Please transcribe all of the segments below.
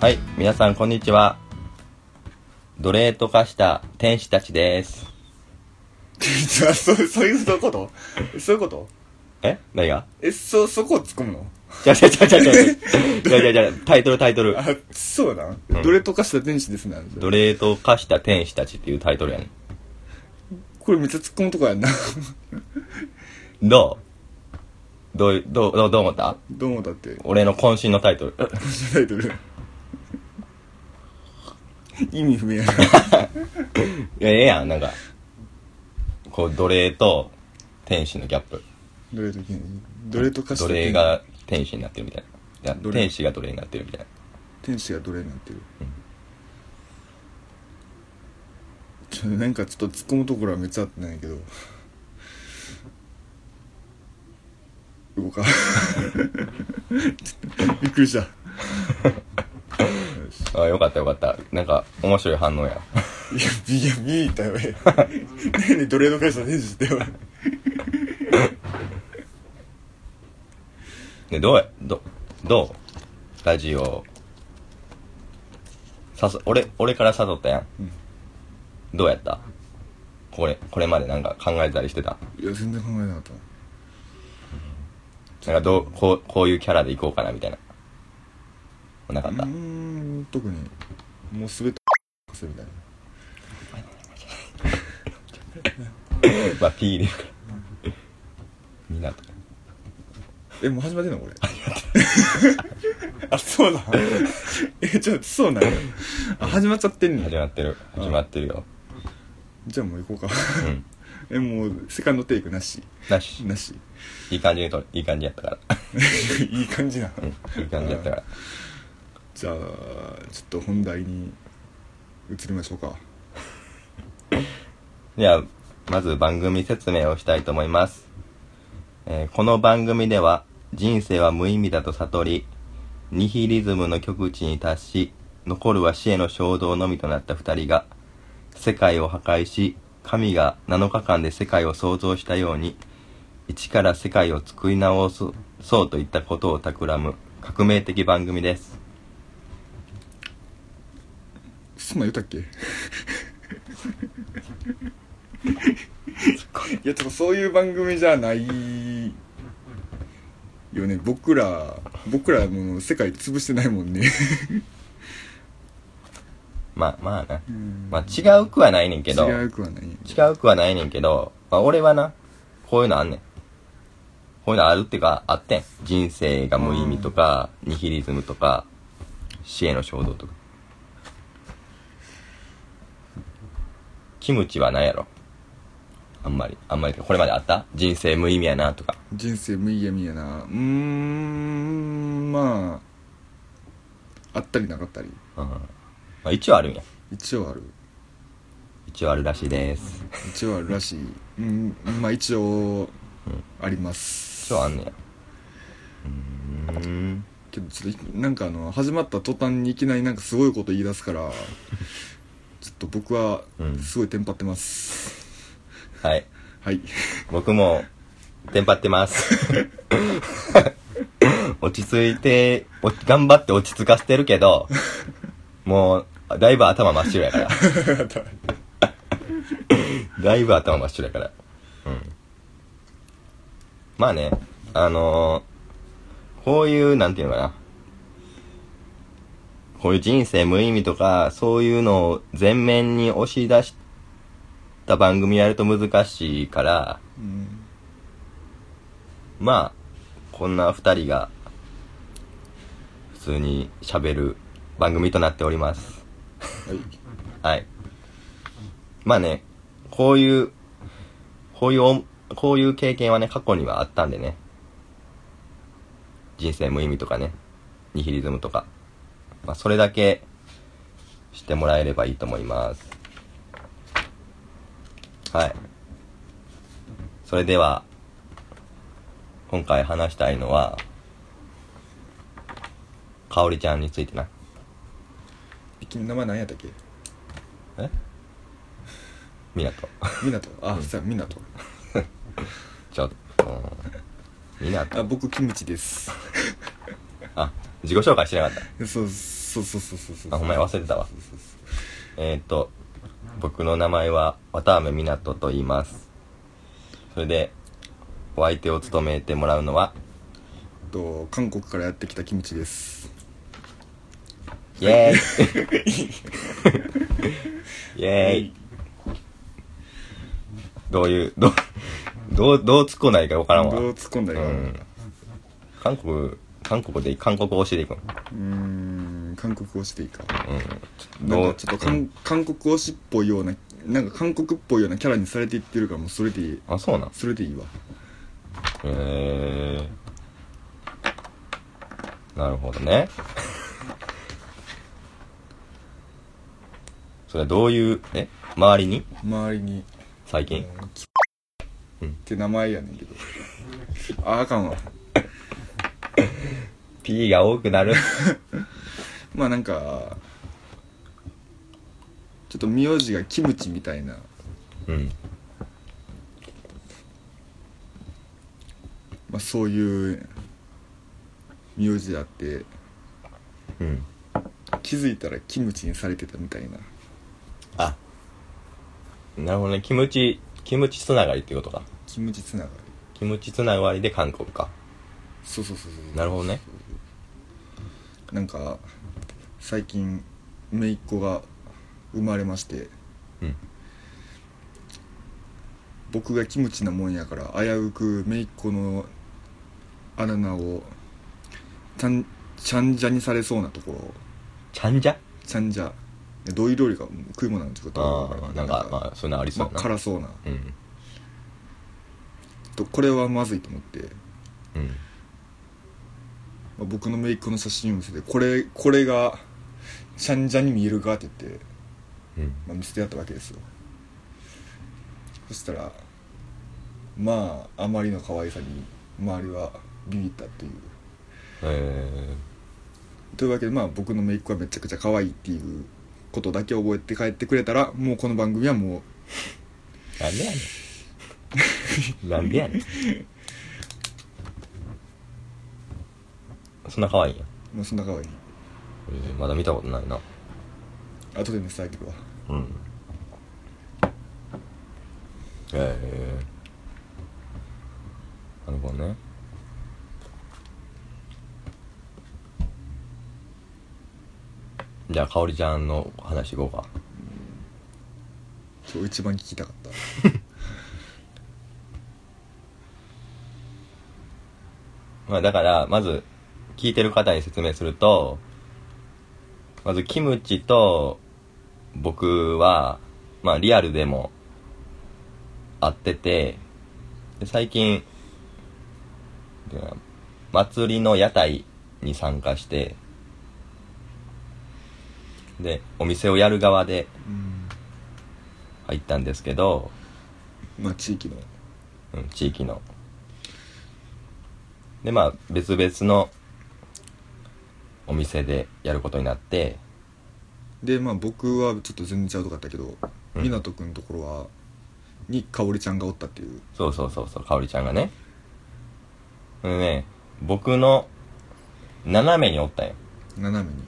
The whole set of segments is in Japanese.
はい、皆さんこんにちは。奴隷と化した天使たちです。そうそういうこと？そういうこと？え？何が？えそそこを突っ込むの？違う違う違う違う違う。違う違う違う。タイトルタイトル。あそうなん、うんどれとかした天使ですね奴隷と化した天使たちっていうタイトルやねん。これめっちゃ突っ込むとこやんなどう？どうどう、どう、思った？どう思ったって？俺の渾身のタイトル。タイトル意味不明やな いや、ええやん、なんか。こう、奴隷と天使のギャップ。どれときどれと奴隷が天使になってるみたいな。いや、奴隷天使が奴隷になってるみたいな。天使がどれになってる、ちょなんかちょっと突っ込むところはめっちゃあってないけど動か びっくりしたあよかったよかった。なんか、面白い反応や。いや、見に行ったよ、え。何奴隷の会社天使ってよ。で、どうや、ど、どう？ラジオ、さす、俺、俺から誘ったやん。うんどうやった？これ、これまでなんか考えたりしてた？いや、全然考えなかった。なんかどう、こう、こういうキャラでいこうかなみたいな。なかったうー。ん、特に、もうすべて、せみたいな。まあ、P で言うから。みんなと。え、もう始まってんのこれ？あ、そうだ。え、ちょっと、そうなんや。あ、始まっちゃってんねん。始まってる。始まってるよ。じゃあもう行こうか。うん。え、もう、セカンドテイクなし。なし。なし。いい感じにと、いい感じやったから。いい感じな。うん。いい感じやったから。じゃあ、ちょっと本題に移りましょうか。では、まず番組説明をしたいと思います。えーこの番組では、人生は無意味だと悟り、ニヒリズムの極地に達し、残るは死への衝動のみとなった二人が、世界を破壊し、神が7日間で世界を創造したように、一から世界を作り直、そうといったことを企む革命的番組です。そんなん言ったっけ？いやちょっとそういう番組じゃないよね僕ら僕らもう世界潰してないもんね まあまあな。うんまあ違うくはないねんけど、違うくはない違うくはないねんけど、まあ、俺はな、こういうのあんねん。こういうのあるっていうか、あってん。人生が無意味とか、ニヒリズムとか、死への衝動とか。キムチは何やろ？あんまり、あんまり、これまであった？人生無意味やなとか。人生無意味やなうーんまああったりなかったりうん。まあ一応あるんや。一応ある一応あるらしいです。一応あるらしいうんまあ一応あります一応あんねや。うーん。けどちょっとなんかあの始まった途端にいきなりなんかすごいこと言い出すからちょっと僕はうんすごいテンパってます、はい。はい僕も、テンパってます。落ち着いて、お頑張って落ち着かせてるけど、もう、だいぶ頭真っ白やから。だいぶ頭真っ白やから。うん。まあね、あのーこういう、なんていうのかな。こういう人生無意味とか、そういうのを前面に押し出した番組やると難しいから、うんまあ、こんな二人が、普通に喋る番組となっております。はいはい。まあね、こういう、こういうお、こういう経験はね、過去にはあったんでね。人生無意味とかね、ニヒリズムとか。まあ、それだけ、してもらえればいいと思います。はい。それでは、今回話したいのは、かおりちゃんについてな。君名前何やったっけ？え？みなと。みなと？あさみなと ちょっと、みなと。あ僕キムチですあ、自己紹介してなかった。そうそそうそうそうそう。そうあほんまや忘れてたわ。えーっと僕の名前は渡辺湊と言います。それでお相手を務めてもらうのは？と韓国からやってきたキムチです。イエーイ。イエーイ。どういうどうどうどう突っ込んだらいいか分からんわ。どう突っ込んだらいいかなうん。韓国韓国で韓国語教えていくの？うーん韓国語していいかうん。なんかちょっと韓韓国推しっぽいようななんか韓国っぽいようなキャラにされていってるからもうそれでいい。あそうなん？それでいいわ。へえなるほどね。それはどういうえ？周りに？周りに。最近？うん。って名前やねんけど。ああかんわ P が多くなる。まあなんかちょっと名字がキムチみたいな。うん。まあそういう名字であって。うん。気づいたらキムチにされてたみたいな。あ。なるほどね。キムチキムチつながりってことか。キムチつながり。キムチつながりで韓国か。そうそうそうそう。なるほどねなんか最近姪っ子が生まれまして。うん。僕がキムチなもんやから危うく姪っ子のあだ名をちゃんちゃんじゃにされそうなところちゃんじゃ？ちゃんじゃ。どういう料理か食い物なんてことはああなんかまあそういうのありそまあうな、辛そうな。うん。とこれはまずいと思って、うんまあ僕の姪っ子の写真を見せてこれこれがちゃんじゃに見えるかって言って、うん。まあ、見せてやったわけですよ。そしたらまああまりの可愛さに周りはビビったという。えというわけでまあ僕の姪っ子はめちゃくちゃ可愛いっていうことだけ覚えて帰ってくれたらもうこの番組はもー、なんでやねん。なんでやねん そんな可愛いんや、うもうそんな可愛い。えーまだ見たことないな。後で見せてあげるわ。うん。えー、なるほどね。じゃあかおりちゃんの話いこうか。今日一番聞きたかった。まあだからまず聞いてる方に説明するとまずキムチと僕はまあリアルでも会っててで最近で祭りの屋台に参加してでお店をやる側でうん入ったんですけど、まあ地域の。うん、地域の。でまあ別々のお店でやることになって。でまあ僕はちょっと全然ちゃうとかったけどうん。湊くんのところはに香織ちゃんがおったっていう。そうそうそうそうかおりちゃんがね。でね僕の斜めにおったんよ。斜めに。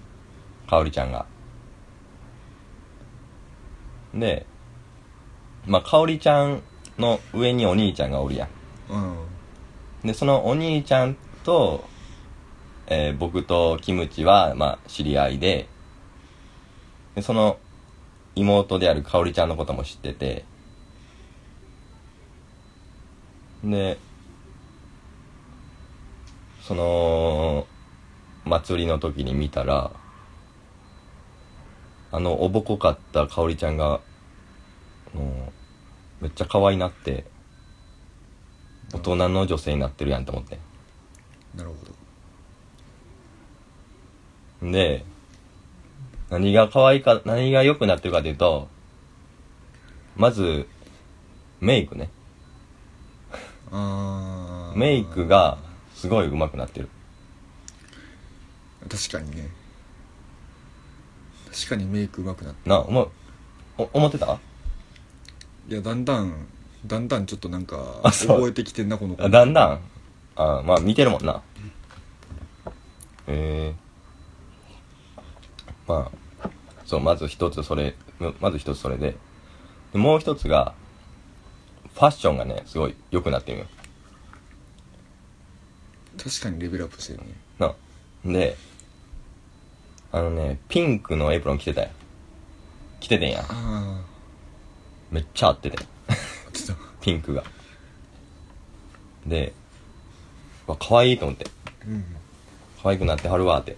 かおりちゃんが。でまあかおりちゃんの上にお兄ちゃんがおるやん。うん。でそのお兄ちゃんと、えー僕とキムチは、まあ、知り合いででその妹であるかおりちゃんのことも知っててでその祭りの時に見たらあのおぼこかったかおりちゃんがもうめっちゃ可愛いなって大人の女性になってるやんと思って。なるほど。で何が可愛いか何が良くなってるかというとまずメイクね。あー。メイクがすごい上手くなってる。確かにね。確かにメイク上手くなっなお前お思ってた？たいやだんだんだんだんちょっとなんかあそう。覚えてきてんなこの子。あだんだん？あまあ見てるもんな。へえまあそうまず一つそれまず一つそれで。でもう一つがファッションがねすごい良くなってるよ。確かにレベルアップしてるね。なであのねピンクのエプロン着てたよ着ててんやあめっちゃ合ってて ピンクが。でわ可愛いと思って。うん。可愛くなってはるわって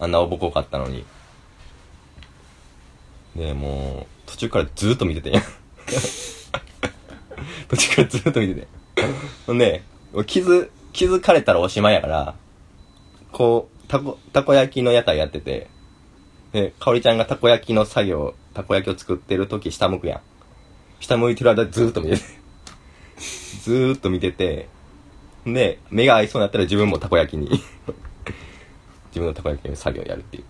あんなおぼこかったのに。でもう途中からずーっと見てて。ん や途中からずーっと見てて。ほんで気づ気づかれたらおしまいやからこうたこたこ焼きの屋台やってて。でかおりちゃんがたこ焼きの作業たこ焼きを作ってる時下向くやん。下向いてる間ずーっと見てて。ずーっと見てて。で目が合いそうになったら自分もたこ焼きに。自分のたこ焼きの作業をやるっていう。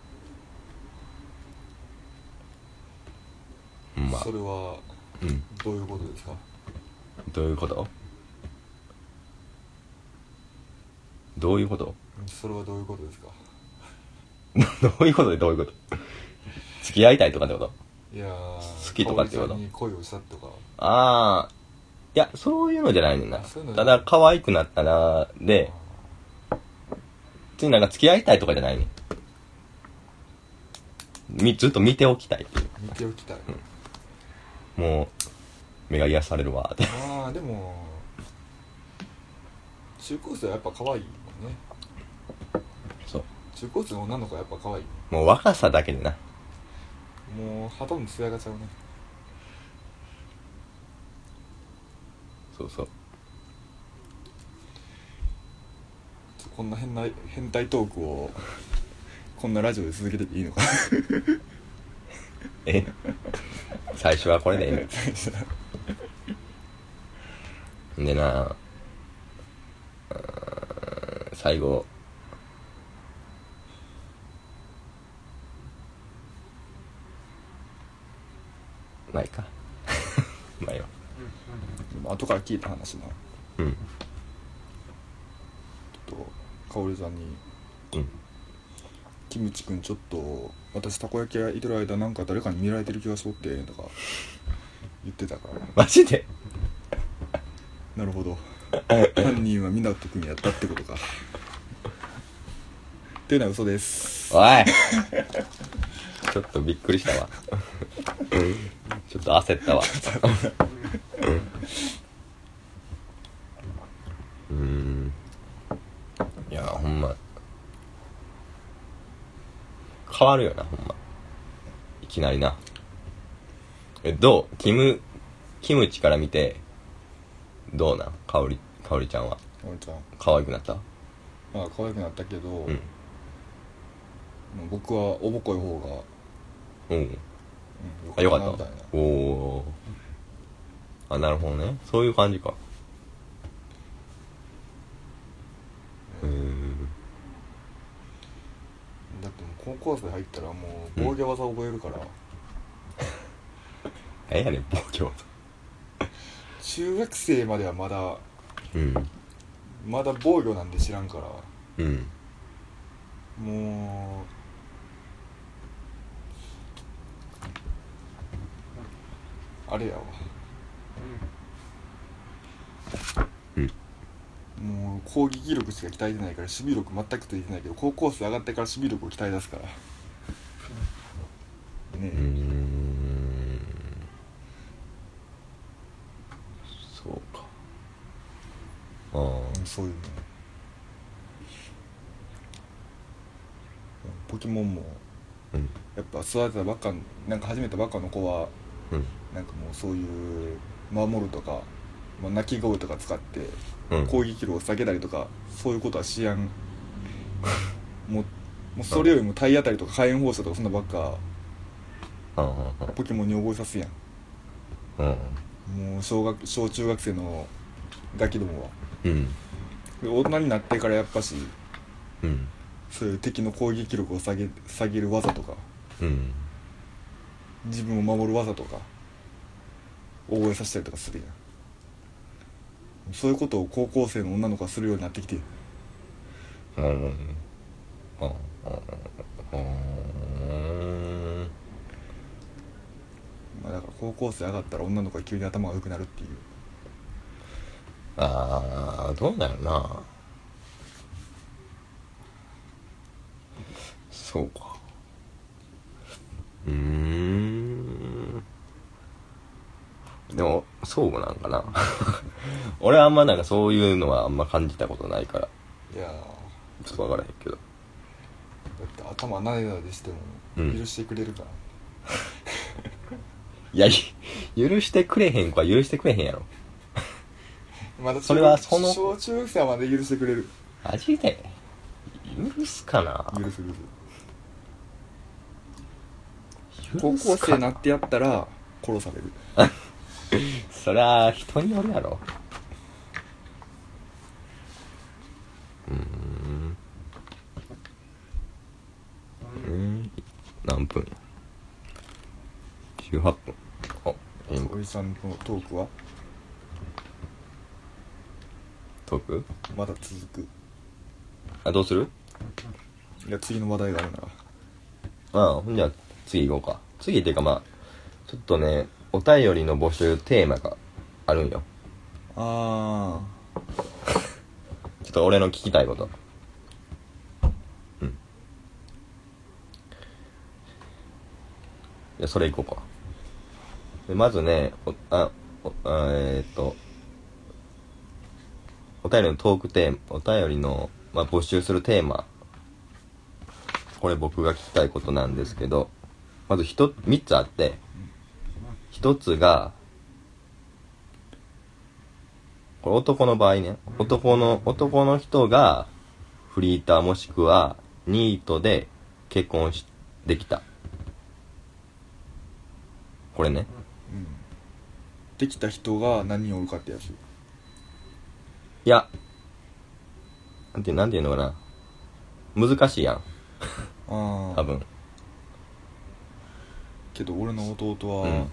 うんまあ。それはうん。どういうことですか？どういうこと？どういうこと？それはどういうことですか？どういうことでどういうこと？付き合いたいとかってこと？いやー好きとかってこと？に恋をしたとか。ああいやそういうのじゃないねんな。そういうのじゃない。ただ可愛くなったなで別になんか付き合いたいとかじゃないねん。みずっと見ておきたいっていう。見ておきたい、もう目が癒されるわ。ってああでも中高生はやっぱ可愛いもんね。そう。中高生の女の子はやっぱ可愛い。もう若さだけでな。もうほとんど艶がちゃうね。そうそうちょこんな変な変態トークをこんなラジオで続けてていいのかえ？最初はこれでええねん。でな最後。まあいいか。まあいいわ。後から聞いた話なうんとかおりちゃんにうん「キムチくんちょっと私たこ焼き屋いてる間なんか誰かに見られてる気がしとって」とか言ってたから。マジで？なるほど。犯人は湊くんやったってことか。っていうのは嘘です。おい！ちょっとびっくりしたわ。ちょっと焦ったわ うーんいやほんま変わるよなほんま。いきなりな。えどう？キムキムチから見てどうなん？かおりかおりちゃんは。かちゃん。可愛くなった？まあ可愛くなったけど、うん。僕はおぼこい方が、う。んうん、あよかった。いなたおおー。あなるほどね。そういう感じかへえだってもう高校生入ったらもう防御技覚えるから、何やねん暴挙中学生まではまだうん。まだ防御なんで知らんから。うん。もうあれやわうんもう攻撃力しか鍛えてないから守備力全くついてないけど高校生上がってから守備力を鍛え出すから。ねうん。そうか。ああそういうのポケモンもうん。やっぱ育てたばっかなんか始めたばっかの子はうん。なんかもうそういう守るとか、まあ、鳴き声とか使ってうん。攻撃力を下げたりとかそういうことはしやん。もうもうそれよりも体当たりとか火炎放射とかそんなばっかポケモンに覚えさすやん。うん。もう小学小中学生のガキどもは。うん。で大人になってからやっぱしうん。そういう敵の攻撃力を下げ下げる技とかうん。自分を守る技とか覚えさせたりとかするやんそういうことを高校生の女の子がするようになってきて。うん。うんうんまあだから高校生上がったら女の子が急に頭が良くなるっていう。ああどうだよな。そうか。うん。でもそうなんかな。俺はあんまなんかそういうのはあんま感じたことないから。いやちょっとわからへんけど。って頭なでなでしてもうん。許してくれるから、いやい許してくれへん子は許してくれへんやろ。まだ中それはその小中学生はまで許してくれる。マジで？許すかな？許す許す。許高校生になってやったら殺される。そりゃ人によるやろうーんうん何分？18分。あえおじさんのトークは？トーク？まだ続く。あどうする？いや次の話題があるなら。ああほんじゃ次行こうか。次っていうかまあちょっとねお便りの募集テーマがあるんよ。あ ちょっと俺の聞きたいこと。うん。じゃあ、それいこうか。でまずね、おあ、おあえーっと、お便りのトークテーマ、お便りの、まあ、募集するテーマ。これ僕が聞きたいことなんですけど、まず一つ、三つあって、一つが、これ男の場合ね、男の、男の人がフリーターもしくはニートで結婚し、できた。これね。うん。できた人が何人おるかってやつ。いや、なんて、なんていうのかな。難しいやん、ああ多分。けど俺の弟は、うん。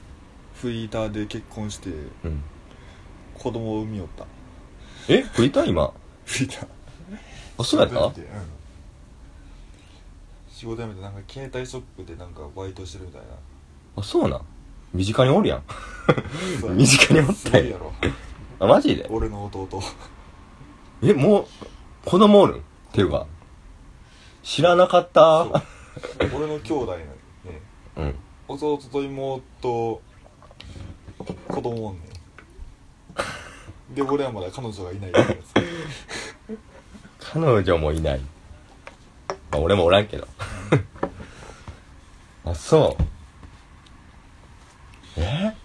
フリーターで結婚してうん。子供を産みよった。え？フリーター？今？フリーター。あ、そうやった？仕事辞めてうん。仕事辞めてなんか携帯ショップでなんかバイトしてるみたいな。あ、そうなん？身近におるやん。身近におったよすごいやろ。あ、マジで？俺の弟。え、もう、子供おるん？っていうか、知らなかった？俺の兄弟ね。うん。弟と妹子供おんねん。で俺はまだ彼女がいない彼女もいない。まあ、俺もおらんけど。あ、そう。え？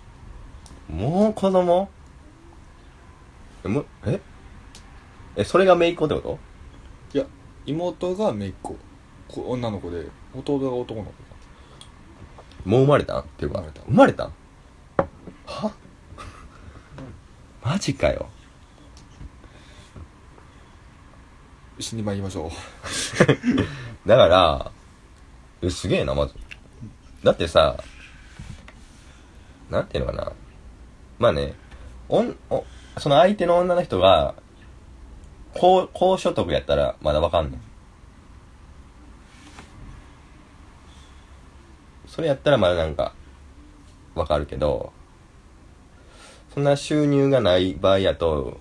もう子供？え、もえ？え、それが姪っ子ってこと？いや妹が姪っ子。こ女の子で弟が男の子。もう生まれたん？っていうか、生まれた。生まれたん？は？マジかよ。一緒に参りましょう。だから、え、すげえな、まず。だってさ、なんていうのかな。まあね、おん、お、その相手の女の人が、高、高所得やったらまだわかんねん。それやったらまだなんか、わかるけど、そんな収入がない場合やと、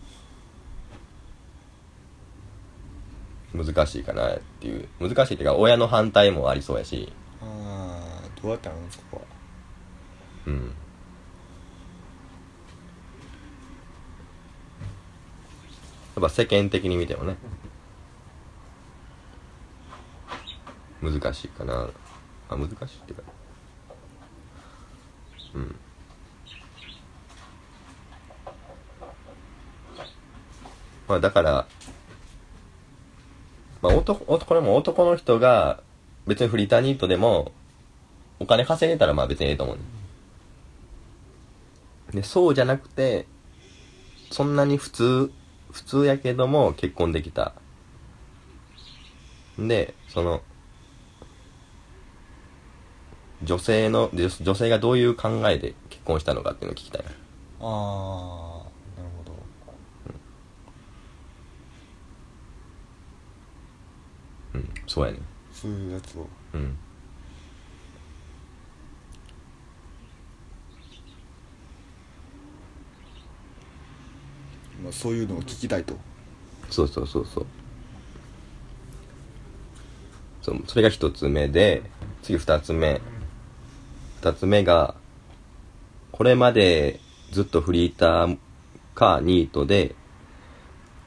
難しいかなっていう。難しいっていうか、親の反対もありそうやし、ああどうやったのそこはうん。っぱ世間的に見てもね、難しいかな。あ、難しいっていうか、うん。まあだから、まあ男、男これも男の人が別にフリーターニートでもお金稼げたらまあ別にええと思うねで、そうじゃなくて、そんなに普通、普通やけども結婚できた。で、その、女性の、女女性がどういう考えで結婚したのかっていうのを聞きたいな。ああなるほどうん、そうやね。そういうやつをうん。まあ、そういうのを聞きたいと。そうそうそうそう。そうそれが一つ目で次二つ目。二つ目がこれまでずっとフリーターかニートで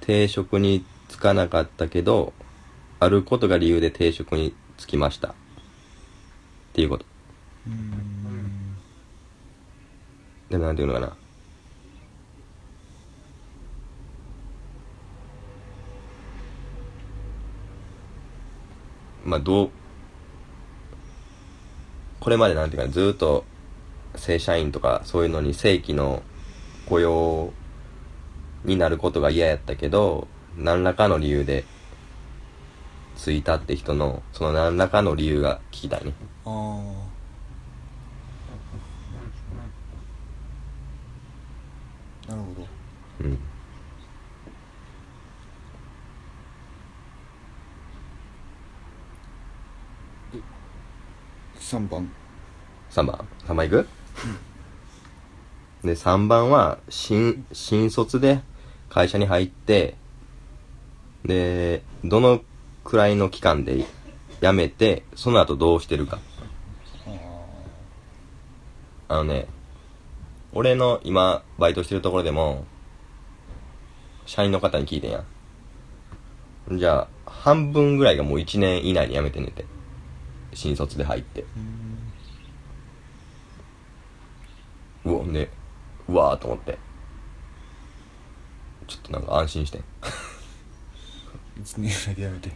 定職に就かなかったけどあることが理由で定職に就きました。っていうこと。うん。でなんていうのかなまあどうこれまでなんていうかずーっと正社員とかそういうのに正規の雇用になることが嫌やったけど何らかの理由でついたって人のその何らかの理由が聞きたいね。ああなるほど。うん3番。3番。3番いく、で3番は新新卒で会社に入ってでどのくらいの期間で辞めてその後どうしてるか。あのね俺の今バイトしてるところでも社員の方に聞いてんや。じゃあ半分ぐらいがもう1年以内に辞めてんねんて新卒で入って。うわねうわーと思って。ちょっとなんか安心してん。1年ぐらいでやめて。い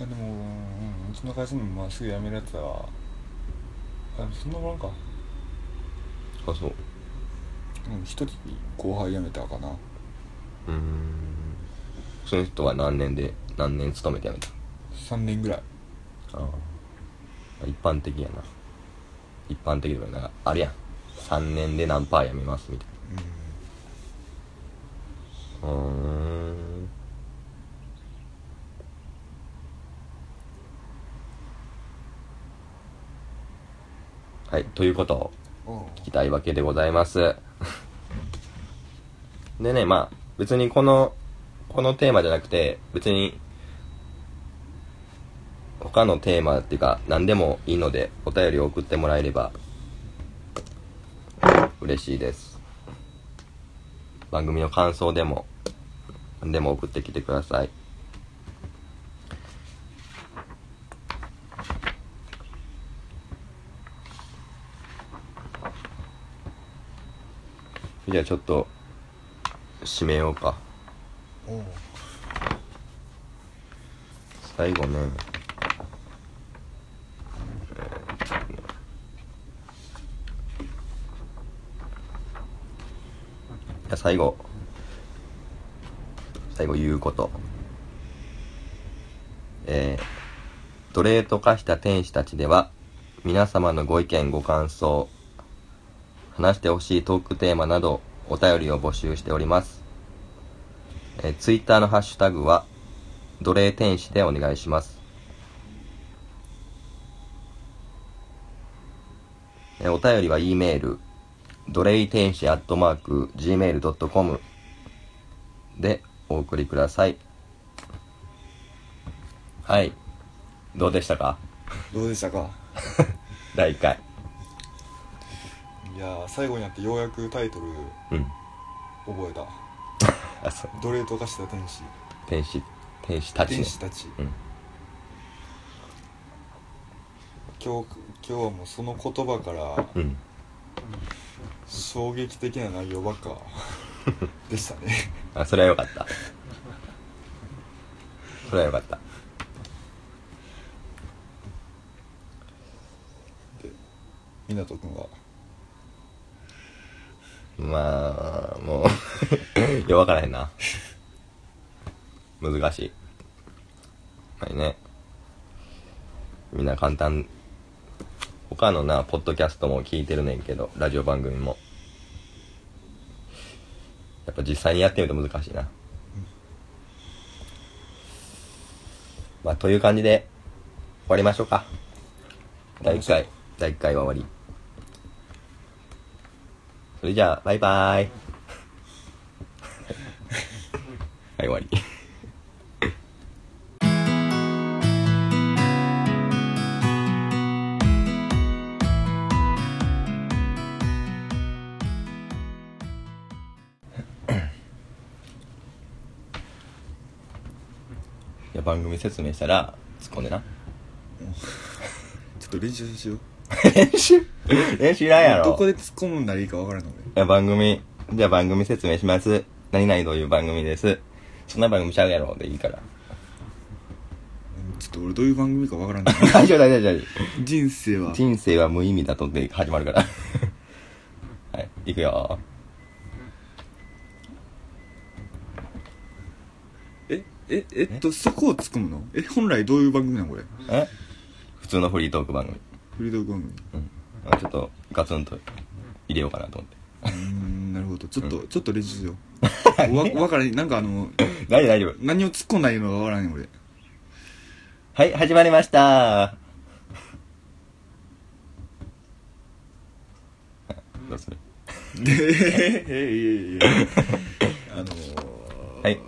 やでも、うん、うちの会社にもまあすぐ辞めるやつはあそんなもらんか。あそう。うん一人後輩辞めたかな。うーん。その人は何年で何年勤めて辞めた3年ぐらいああ一般的やな。一般的とかなんかあるやん。3年で何パー辞めますみたいな。うん。はいということを聞きたいわけでございます。でね、まあ、別にこの、このテーマじゃなくて、別に、他のテーマっていうか、何でもいいので、お便りを送ってもらえれば、嬉しいです。番組の感想でも、何でも送ってきてください。じゃあちょっと、締めようか。最後ね、じゃあ最後、最後言うこと。えー、奴隷と化した天使たちでは、皆様のご意見ご感想、話してほしいトークテーマなど、お便りを募集しております。えー、ツイッターのハッシュタグは、奴隷天使でお願いします。えお便りは E メール、奴隷天使アットマーク Gmail.com でお送りください。はい。どうでしたか？どうでしたか？第1回。いやー最後になってようやくタイトルうん。覚えた あ、そう。奴隷と化した天使天使、天使たちね天。使たちうん。今日今日はもうその言葉からうん。衝撃的な内容ばっか でしたねあ、それはよかった。それはよかった。で湊君がまあ、もう、いや、わからへんな。難しい。はいね。みんな簡単。他のな、ポッドキャストも聞いてるねんけど、ラジオ番組も。やっぱ実際にやってみると難しいな。まあ、という感じで、終わりましょうか。第1回、第1回は終わり。それじゃあ、バイバーイ。はい終わりいや番組説明したら突っ込んでな。ちょっと練習しよう。練習？練習いらんやろ。どこで突っ込むんならいいかわからんのいや番組じゃあ番組説明します。何々という番組です。そんな番組ちゃうやろでいいから。俺ちょっと俺どういう番組かわからんの。大丈夫大丈夫大丈人生は。夫人生は無意味だとで始まるから。はい行くよえええっとそこを突っ込むの？え？本来どういう番組なのこれ？え？普通のフリートーク番組。フリートーク番組？うん。あちょっとガツンと入れようかなと思って。うーんなるほど。ちょっと、ちょっと練習しようわわからんなんかあの大丈夫大丈夫何を突っ込んないのかわからんよ俺。はい始まりました。どうする？でえいやいやいやあのー、はい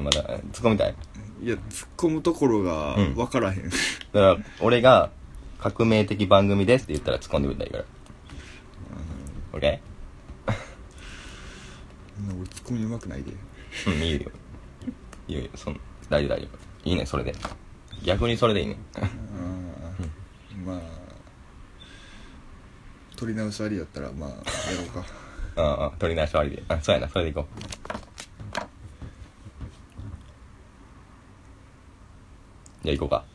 あまだ突っ込みたい？いや突っ込むところがうん。わからへん、だから俺が革命的番組ですって言ったら突っ込んでくれたらいいから。OK? 俺突っ込みうまくないで。うんいいよ。いいよいいよそん大丈夫大丈夫。いいねそれで。逆にそれでいいね。あーまあ取り直しありやったらまあやろうか。あ あ取り直し終わりで。あそうやなそれでいこうじゃあ行こうか。